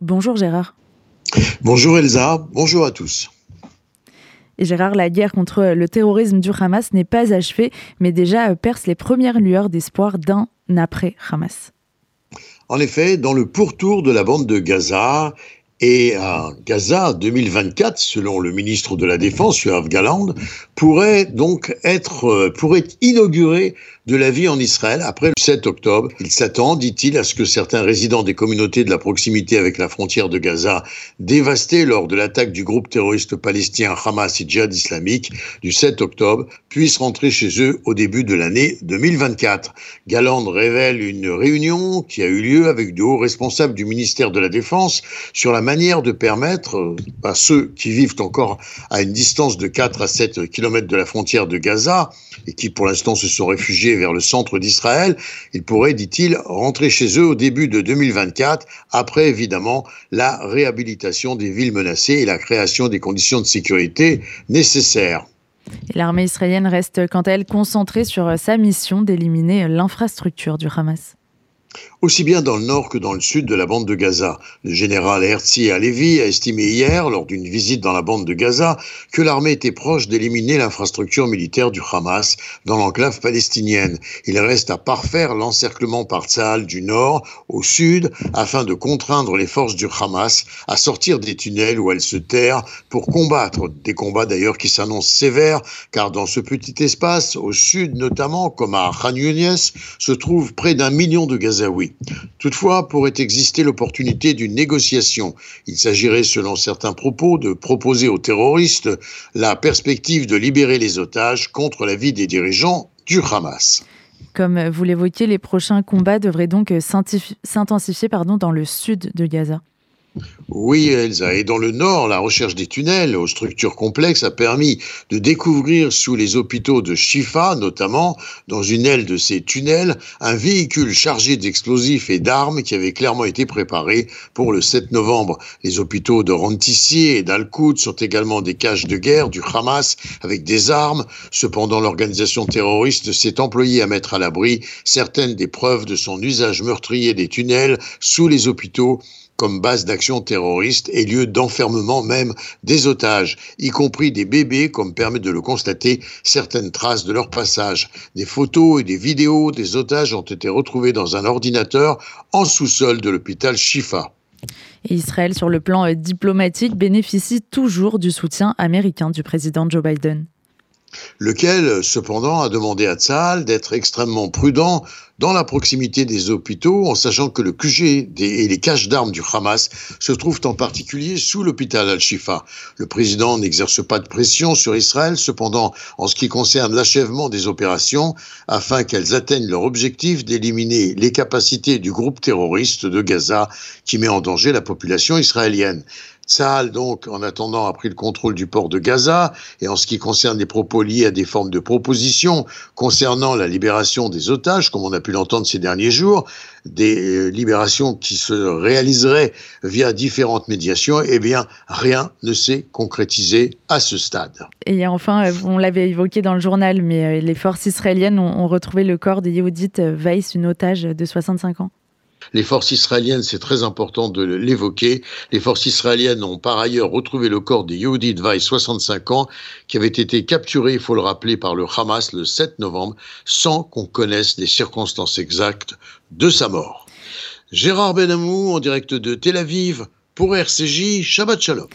Bonjour Gérard. Bonjour Elsa, bonjour à tous. Et Gérard, la guerre contre le terrorisme du Hamas n'est pas achevée, mais déjà perce les premières lueurs d'espoir d'un après-Hamas. En effet, dans le pourtour de la bande de Gaza, et à Gaza 2024, selon le ministre de la Défense, Yoav Galand, pourrait donc être, euh, pourrait inaugurer de la vie en Israël après le 7 octobre. Il s'attend, dit-il, à ce que certains résidents des communautés de la proximité avec la frontière de Gaza, dévastés lors de l'attaque du groupe terroriste palestinien Hamas et Djihad islamique du 7 octobre, puissent rentrer chez eux au début de l'année 2024. Galand révèle une réunion qui a eu lieu avec de hauts responsables du ministère de la Défense sur la manière de permettre euh, à ceux qui vivent encore à une distance de 4 à 7 kilomètres de la frontière de Gaza et qui pour l'instant se sont réfugiés vers le centre d'Israël. Ils pourraient, dit-il, rentrer chez eux au début de 2024, après évidemment la réhabilitation des villes menacées et la création des conditions de sécurité nécessaires. L'armée israélienne reste quant à elle concentrée sur sa mission d'éliminer l'infrastructure du Hamas aussi bien dans le nord que dans le sud de la bande de Gaza. Le général Herzi Alevi a estimé hier, lors d'une visite dans la bande de Gaza, que l'armée était proche d'éliminer l'infrastructure militaire du Hamas dans l'enclave palestinienne. Il reste à parfaire l'encerclement par Tzahal du nord au sud afin de contraindre les forces du Hamas à sortir des tunnels où elles se terrent pour combattre. Des combats d'ailleurs qui s'annoncent sévères car dans ce petit espace, au sud notamment, comme à Khan Younes, se trouve près d'un million de Gazaouis. Toutefois, pourrait exister l'opportunité d'une négociation. Il s'agirait, selon certains propos, de proposer aux terroristes la perspective de libérer les otages contre l'avis des dirigeants du Hamas. Comme vous l'évoquiez, les prochains combats devraient donc s'intensifier dans le sud de Gaza. Oui, Elsa. Et dans le nord, la recherche des tunnels aux structures complexes a permis de découvrir sous les hôpitaux de Shifa, notamment, dans une aile de ces tunnels, un véhicule chargé d'explosifs et d'armes qui avait clairement été préparé pour le 7 novembre. Les hôpitaux de Rantissier et d'Al-Qoud sont également des cages de guerre du Hamas avec des armes. Cependant, l'organisation terroriste s'est employée à mettre à l'abri certaines des preuves de son usage meurtrier des tunnels sous les hôpitaux comme base d'action terroriste et lieu d'enfermement même des otages, y compris des bébés, comme permet de le constater certaines traces de leur passage. Des photos et des vidéos des otages ont été retrouvées dans un ordinateur en sous-sol de l'hôpital Shifa. Israël, sur le plan euh, diplomatique, bénéficie toujours du soutien américain du président Joe Biden lequel, cependant, a demandé à Tzal d'être extrêmement prudent dans la proximité des hôpitaux, en sachant que le QG et les caches d'armes du Hamas se trouvent en particulier sous l'hôpital Al-Shifa. Le président n'exerce pas de pression sur Israël, cependant, en ce qui concerne l'achèvement des opérations, afin qu'elles atteignent leur objectif d'éliminer les capacités du groupe terroriste de Gaza qui met en danger la population israélienne. Tsahal, donc, en attendant, a pris le contrôle du port de Gaza. Et en ce qui concerne les propos liés à des formes de propositions concernant la libération des otages, comme on a pu l'entendre ces derniers jours, des euh, libérations qui se réaliseraient via différentes médiations, eh bien, rien ne s'est concrétisé à ce stade. Et enfin, euh, on l'avait évoqué dans le journal, mais euh, les forces israéliennes ont, retrouvé le corps de Yehudit Weiss, une otage de 65 ans. Les forces israéliennes, c'est très important de l'évoquer, les forces israéliennes ont par ailleurs retrouvé le corps de Yehudi Weiss, 65 ans, qui avait été capturé, il faut le rappeler, par le Hamas le 7 novembre, sans qu'on connaisse les circonstances exactes de sa mort. Gérard Benamou, en direct de Tel Aviv, pour RCJ, Shabbat Shalom.